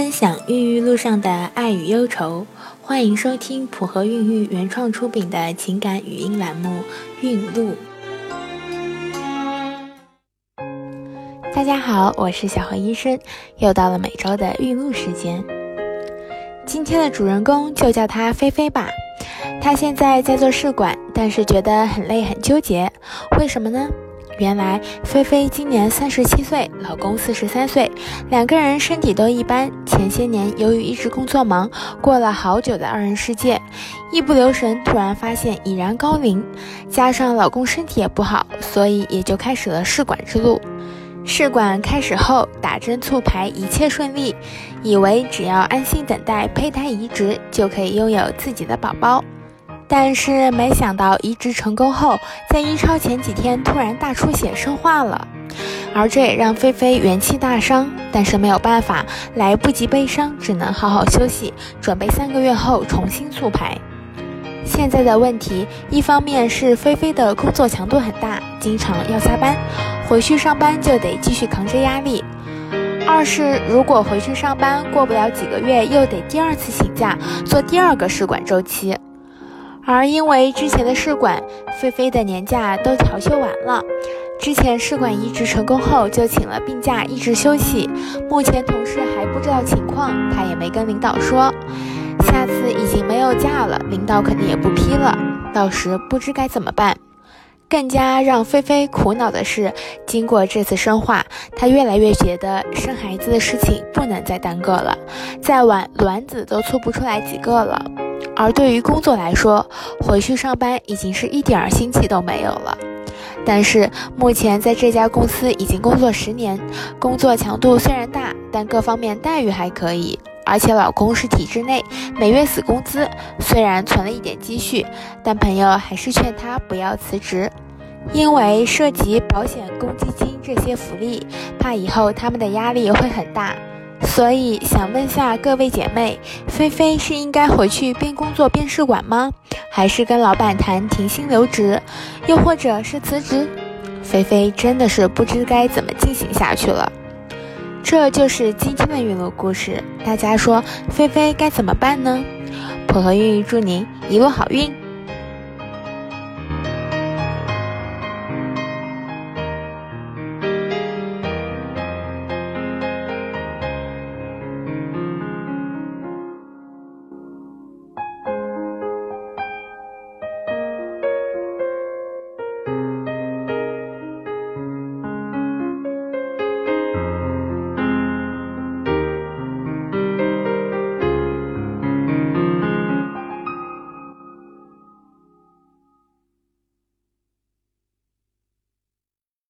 分享孕育路上的爱与忧愁，欢迎收听普和孕育原创出品的情感语音栏目《孕路》。大家好，我是小何医生，又到了每周的孕路时间。今天的主人公就叫她菲菲吧。她现在在做试管，但是觉得很累很纠结，为什么呢？原来菲菲今年三十七岁，老公四十三岁，两个人身体都一般。前些年由于一直工作忙，过了好久的二人世界，一不留神突然发现已然高龄，加上老公身体也不好，所以也就开始了试管之路。试管开始后，打针促排一切顺利，以为只要安心等待胚胎移植，就可以拥有自己的宝宝。但是没想到移植成功后，在一超前几天突然大出血生化了，而这也让菲菲元气大伤。但是没有办法，来不及悲伤，只能好好休息，准备三个月后重新促排。现在的问题，一方面是菲菲的工作强度很大，经常要加班，回去上班就得继续扛着压力；二是如果回去上班，过不了几个月又得第二次请假做第二个试管周期。而因为之前的试管，菲菲的年假都调休完了。之前试管移植成功后，就请了病假一直休息。目前同事还不知道情况，她也没跟领导说。下次已经没有假了，领导肯定也不批了，到时不知该怎么办。更加让菲菲苦恼的是，经过这次生化，她越来越觉得生孩子的事情不能再耽搁了，再晚卵子都促不出来几个了。而对于工作来说，回去上班已经是一点儿心气都没有了。但是目前在这家公司已经工作十年，工作强度虽然大，但各方面待遇还可以。而且老公是体制内，每月死工资，虽然存了一点积蓄，但朋友还是劝她不要辞职，因为涉及保险、公积金这些福利，怕以后他们的压力会很大。所以想问下各位姐妹，菲菲是应该回去边工作边试管吗？还是跟老板谈停薪留职，又或者是辞职？菲菲真的是不知该怎么进行下去了。这就是今天的孕路故事，大家说菲菲该怎么办呢？普和孕育祝您一路好运。